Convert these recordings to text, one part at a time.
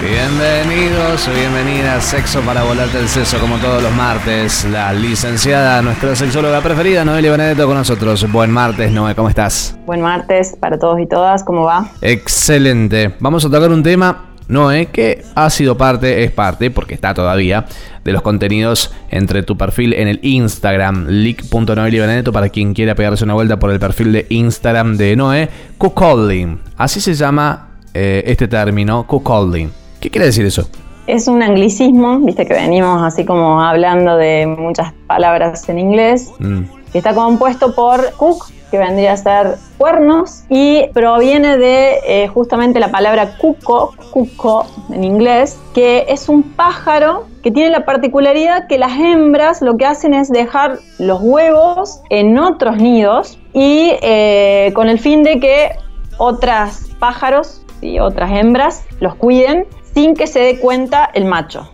Bienvenidos o bienvenidas, Sexo para volarte el seso, como todos los martes. La licenciada, nuestra sexóloga preferida, Noelia Benedetto, con nosotros. Buen martes, Noé, ¿cómo estás? Buen martes para todos y todas, ¿cómo va? Excelente. Vamos a tocar un tema, Noé, que ha sido parte, es parte, porque está todavía, de los contenidos entre tu perfil en el Instagram, leak.noelia Benedetto, para quien quiera pegarse una vuelta por el perfil de Instagram de Noé, cuckolding. Así se llama eh, este término, cuckolding. ¿Qué quiere decir eso? Es un anglicismo, viste que venimos así como hablando de muchas palabras en inglés, Mm, que está compuesto por cook, que vendría a ser cuernos, y proviene de eh, justamente la palabra cuco, cuco en inglés, que es un pájaro que tiene la particularidad que las hembras lo que hacen es dejar los huevos en otros nidos y eh, con el fin de que otras pájaros y otras hembras los cuiden sin que se dé cuenta el macho.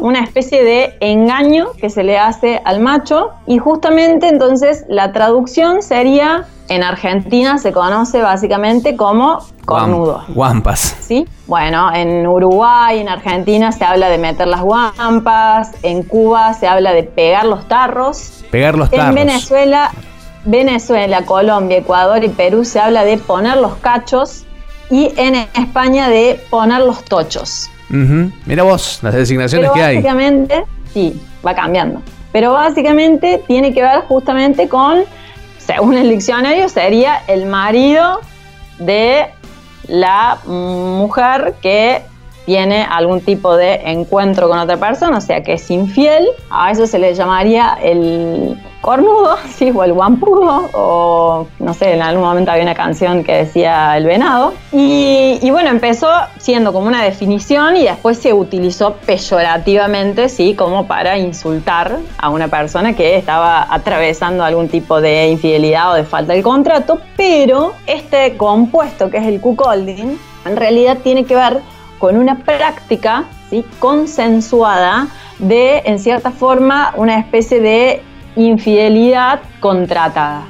Una especie de engaño que se le hace al macho y justamente entonces la traducción sería, en Argentina se conoce básicamente como cornudo. guam- Guampas. ¿Sí? Bueno, en Uruguay, en Argentina se habla de meter las guampas, en Cuba se habla de pegar los tarros, Pegar los en tarros. Venezuela, Venezuela, Colombia, Ecuador y Perú se habla de poner los cachos y en España de poner los tochos. Mira vos, las designaciones Pero que hay. básicamente, sí, va cambiando. Pero básicamente tiene que ver justamente con, según el diccionario, sería el marido de la mujer que tiene algún tipo de encuentro con otra persona, o sea que es infiel, a eso se le llamaría el cornudo, sí, o el guampudo, o no sé, en algún momento había una canción que decía el venado. Y, y bueno, empezó siendo como una definición y después se utilizó peyorativamente, sí, como para insultar a una persona que estaba atravesando algún tipo de infidelidad o de falta de contrato, pero este compuesto que es el cuckolding, en realidad tiene que ver con una práctica ¿sí? consensuada de, en cierta forma, una especie de infidelidad contratada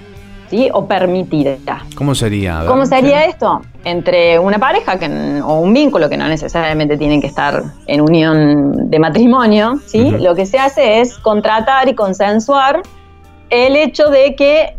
¿sí? o permitida. ¿Cómo sería? ¿Cómo sería esto? Entre una pareja que, o un vínculo que no necesariamente tienen que estar en unión de matrimonio, ¿sí? Lo que se hace es contratar y consensuar el hecho de que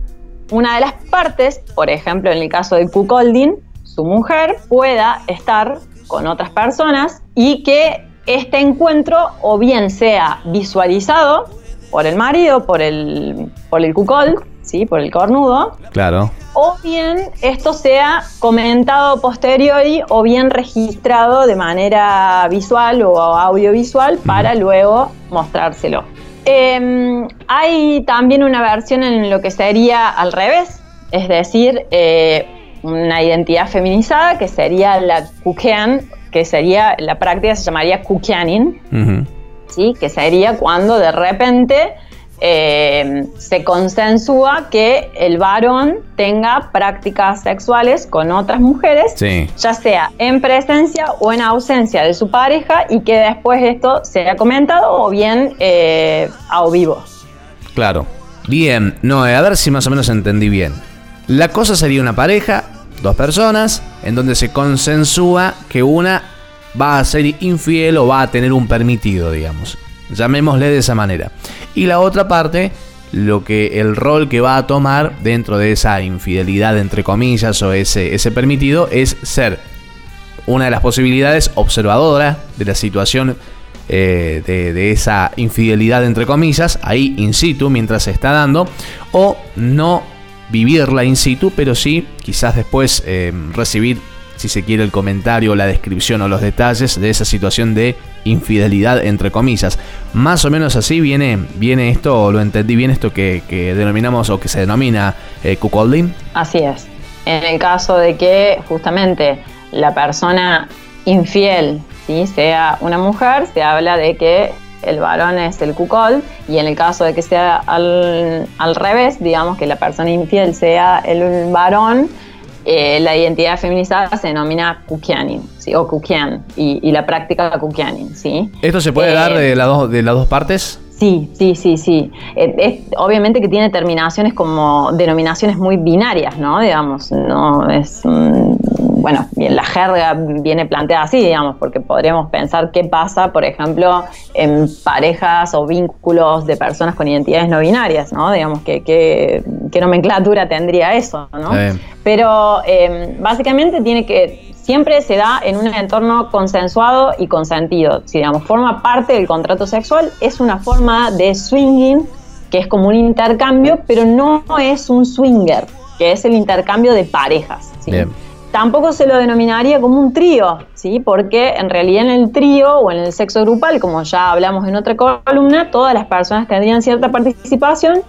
una de las partes, por ejemplo en el caso del cuckolding, su mujer pueda estar con otras personas y que este encuentro o bien sea visualizado por el marido, por el, por el cuckold, ¿sí? por el cornudo, Claro. o bien esto sea comentado posteriori o bien registrado de manera visual o audiovisual para luego mostrárselo. Eh, hay también una versión en lo que sería al revés, es decir, eh, una identidad feminizada que sería la kukean, que sería, la práctica se llamaría kukeanin, Ujú. ¿Sí? que sería cuando de repente eh, se consensúa que el varón tenga prácticas sexuales con otras mujeres, Sí. ya sea en presencia o en ausencia de su pareja y que después esto sea comentado o bien eh, a o vivo. Claro. Bien, no, a ver si más o menos entendí bien. La cosa sería una pareja, dos personas, en donde se consensúa que una va a ser infiel o va a tener un permitido, digamos. Llamémosle de esa manera. Y la otra parte, lo que el rol que va a tomar dentro de esa infidelidad, entre comillas, o ese, ese permitido, es ser una de las posibilidades observadora de la situación eh, de, esa infidelidad entre comillas, ahí in situ mientras se está dando, o no vivirla in situ, pero sí quizás después eh, recibir, si se quiere, el comentario, la descripción o los detalles de esa situación de infidelidad entre comillas. Más o menos así viene, viene esto, o lo entendí bien esto que, que denominamos o que se denomina eh, cuckolding. Así es. En el caso de que justamente la persona infiel ¿sí? sea una mujer, se habla de que el varón es el cuckold y en el caso de que sea al, revés, digamos que la persona infiel sea el varón, eh, la identidad feminizada se denomina kukianin, ¿sí? o kukian, y, la práctica kukianin, ¿sí? ¿Esto se puede dar de, dos, de las dos partes? Sí, sí, sí, sí. Eh, obviamente que tiene terminaciones como denominaciones muy binarias, ¿no? Digamos, no es bueno, la jerga viene planteada así, digamos, porque podríamos pensar qué pasa, por ejemplo, en parejas o vínculos de personas con identidades no binarias, ¿no? Digamos, que, qué nomenclatura tendría eso, ¿no? Pero em, básicamente tiene que, siempre se da en un entorno consensuado y consentido, si digamos, forma parte del contrato sexual, es una forma de swinging, que es como un intercambio, pero no es un swinger, que es el intercambio de parejas, ¿sí? Tampoco se lo denominaría como un trío, ¿sí? Porque en realidad en el trío o en el sexo grupal, como ya hablamos en otra columna, todas las personas tendrían cierta participación,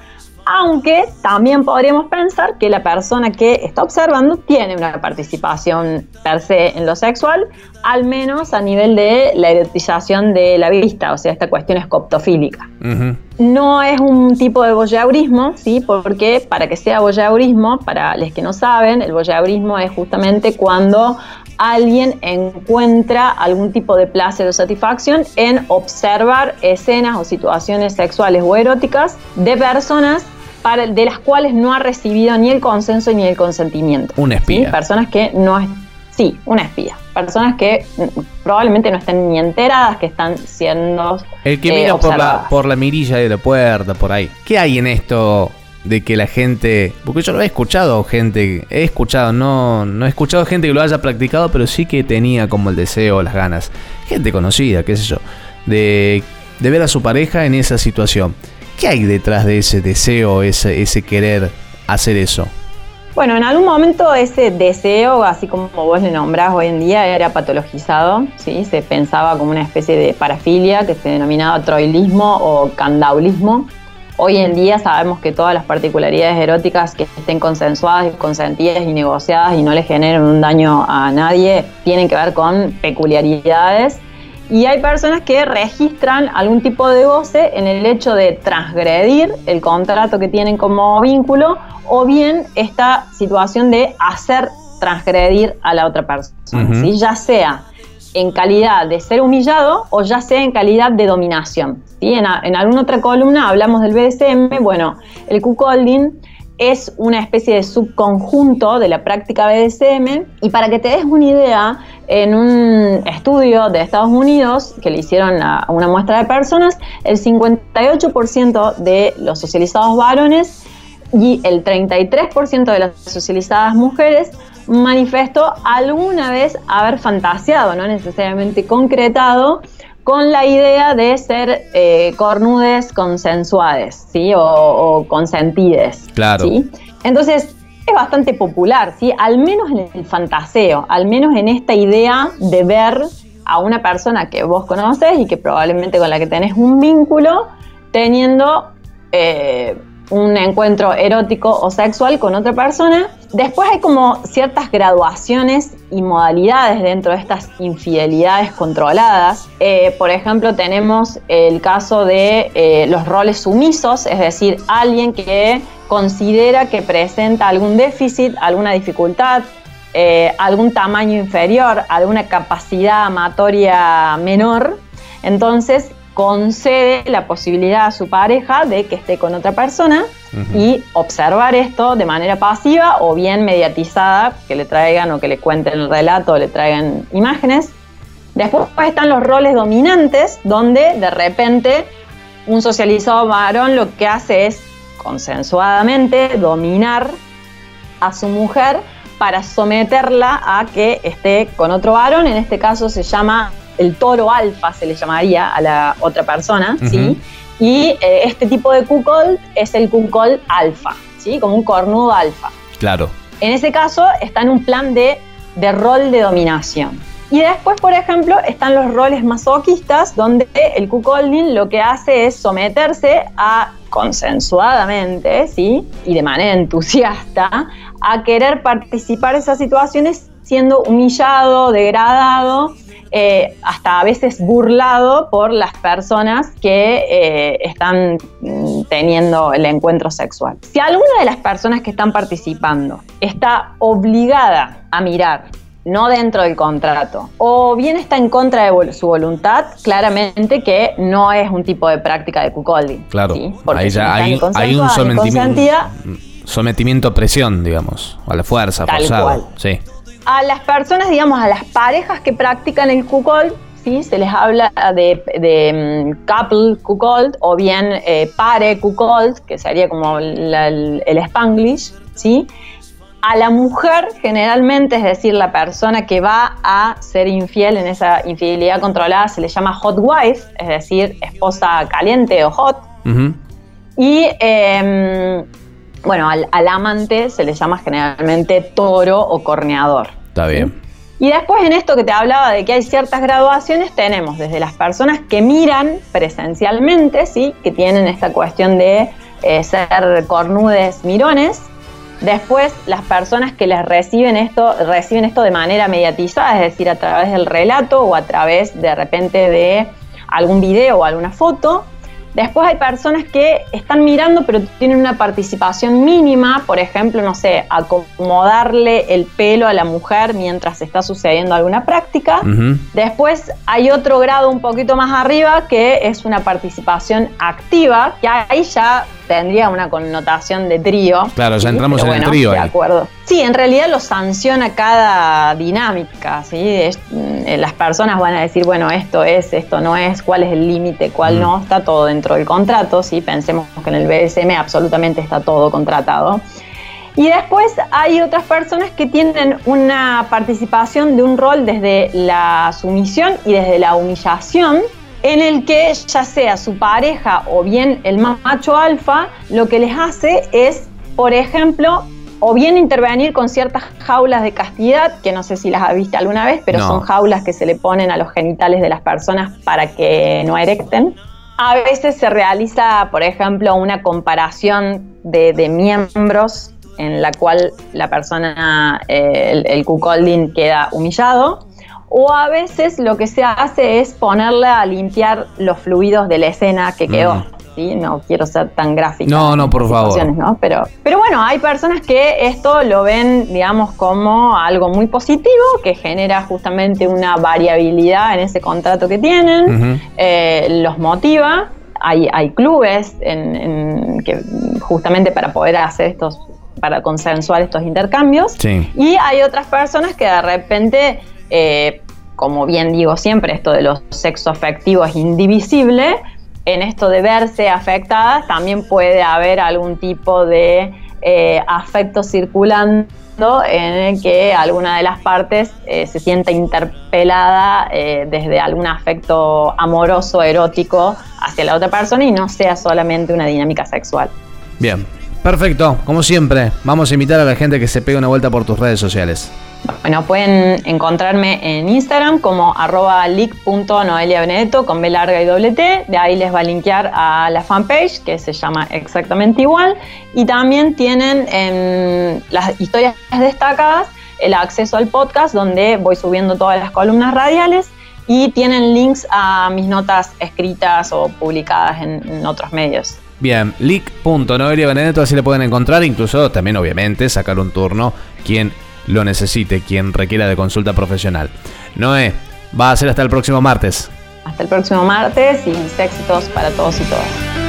aunque también podríamos pensar que la persona que está observando tiene una participación per se en lo sexual, al menos a nivel de la erotización de la vista, o sea, esta cuestión escoptofílica. No es un tipo de voyeurismo, ¿sí? porque para que sea voyeurismo, para los que no saben, el voyeurismo es justamente cuando alguien encuentra algún tipo de placer o satisfacción en observar escenas o situaciones sexuales o eróticas de personas para, de las cuales no ha recibido ni el consenso ni el consentimiento. Una espía. Personas que no es, sí, una espía. Personas que probablemente no estén ni enteradas que están siendo. El que mira eh, por, la, por la mirilla de la puerta, por ahí. ¿Qué hay en esto de que la gente, porque yo lo he escuchado, gente, he escuchado, no, no he escuchado gente que lo haya practicado, pero sí que tenía como el deseo, las ganas, gente conocida, qué sé yo, de, de ver a su pareja en esa situación. ¿Qué hay detrás de ese deseo, ese, querer hacer eso? Bueno, en algún momento ese deseo, así como vos le nombrás hoy en día, era patologizado, ¿sí? se pensaba como una especie de parafilia que se denominaba troilismo o candaulismo, Hoy en día sabemos que todas las particularidades eróticas que estén consensuadas y consentidas y negociadas y no le generen un daño a nadie tienen que ver con peculiaridades. Y hay personas que registran algún tipo de goce en el hecho de transgredir el contrato que tienen como vínculo o bien esta situación de hacer transgredir a la otra persona, ya sea en calidad de ser humillado o ya sea en calidad de dominación. En, en, alguna otra columna hablamos del BDSM. Bueno, el cuckolding es una especie de subconjunto de la práctica BDSM y para que te des una idea, en un estudio de Estados Unidos que le hicieron a una muestra de personas, el 58% de los socializados varones y el 33% de las socializadas mujeres manifestó alguna vez haber fantaseado, no necesariamente concretado, con la idea de ser eh, cornudes consensuades, ¿sí? O, consentides. Claro. Entonces, es bastante popular, ¿sí? Al menos en el fantaseo, al menos en esta idea de ver a una persona que vos conoces y que probablemente con la que tenés un vínculo, teniendo eh, un encuentro erótico o sexual con otra persona. Después hay como ciertas graduaciones y modalidades dentro de estas infidelidades controladas. Eh, por ejemplo, tenemos el caso de eh, los roles sumisos, es decir, alguien que considera que presenta algún déficit, alguna dificultad, eh, algún tamaño inferior, alguna capacidad amatoria menor. Entonces, concede la posibilidad a su pareja de que esté con otra persona y observar esto de manera pasiva o bien mediatizada, que le traigan o que le cuenten el relato o le traigan imágenes. Después están los roles dominantes, donde de repente un socializado varón lo que hace es consensuadamente dominar a su mujer para someterla a que esté con otro varón, en este caso se llama el toro alfa se le llamaría a la otra persona, ¿sí? Y eh, este tipo de cuckold es el cuckold alfa, ¿sí? Como un cornudo alfa. Claro. En ese caso está en un plan de, de rol de dominación. Y después, por ejemplo, están los roles masoquistas, donde el cuckolding lo que hace es someterse a consensuadamente, ¿sí? Y de manera entusiasta, a querer participar en esas situaciones siendo humillado, degradado eh, hasta a veces burlado por las personas que eh, están mm, teniendo el encuentro sexual. Si alguna de las personas que están participando está obligada a mirar no dentro del contrato, o bien está en contra de su voluntad, claramente que no es un tipo de práctica de cuckolding. Claro, ahí ya hay, un sometimiento, sometimiento a presión, digamos, a la fuerza, Tal forzado. Sí. A las personas, digamos, a las parejas que practican el cuckold, ¿sí? se les habla de, mm, couple cuckold o bien eh, pare cuckold, que sería como el, el spanglish, ¿sí? a la mujer generalmente, es decir, la persona que va a ser infiel en esa infidelidad controlada se le llama hot wife, es decir, esposa caliente o hot. Y em, bueno, al, amante se le llama generalmente toro o corneador. Está bien. Y después en esto que te hablaba de que hay ciertas graduaciones, tenemos desde las personas que miran presencialmente, ¿sí? que tienen esta cuestión de eh, ser cornudes mirones, Después, las personas que les reciben esto, reciben esto de manera mediatizada, es decir, a través del relato o a través de repente de algún video o alguna foto. Después hay personas que están mirando pero tienen una participación mínima, por ejemplo, no sé, acomodarle el pelo a la mujer mientras está sucediendo alguna práctica. Después hay otro grado un poquito más arriba que es una participación activa, que ahí ya tendría una connotación de trío. Claro, ya entramos en el trío. De acuerdo. Sí, en realidad lo sanciona cada dinámica, ¿sí? Eh, las personas van a decir, bueno, esto es, esto no es, cuál es el límite, cuál mm. no, está todo dentro del contrato, ¿sí? Pensemos que en el BSM absolutamente está todo contratado. Y después hay otras personas que tienen una participación de un rol desde la sumisión y desde la humillación, en el que ya sea su pareja o bien el macho alfa, lo que les hace es, por ejemplo, o bien intervenir con ciertas jaulas de castidad, que no sé si las has visto alguna vez, pero son jaulas que se le ponen a los genitales de las personas para que no erecten. A veces se realiza, por ejemplo, una comparación de, miembros en la cual la persona, eh, el, el cuckolding queda humillado o a veces lo que se hace es ponerla a limpiar los fluidos de la escena que quedó. Mm. ¿sí? No quiero ser tan gráfica. No, no, por favor. Pero, pero bueno, hay personas que esto lo ven, digamos, como algo muy positivo, que genera justamente una variabilidad en ese contrato que tienen, eh, los motiva. Hay, hay clubes en, que justamente para poder hacer estos, para consensuar estos intercambios. Y hay otras personas que de repente eh, como bien digo siempre, esto de los sexo afectivos es indivisible, en esto de verse afectadas también puede haber algún tipo de eh, afecto circulando en el que alguna de las partes eh, se sienta interpelada desde algún afecto amoroso, erótico hacia la otra persona y no sea solamente una dinámica sexual. Bien, perfecto, como siempre, vamos a invitar a la gente que se pegue una vuelta por tus redes sociales. Bueno, pueden encontrarme en Instagram como arroba leak.noeliabenedetto con B larga y doble T. De ahí les va a linkear a la fanpage que se llama exactamente igual. Y también tienen en las historias destacadas el acceso al podcast donde voy subiendo todas las columnas radiales y tienen links a mis notas escritas o publicadas en, otros medios. Bien, leak.noeliabenedetto así le pueden encontrar, incluso también obviamente sacar un turno quien lo necesite, quien requiera de consulta profesional. Noé, va a ser hasta el próximo martes. Hasta el próximo martes y éxitos para todos y todas.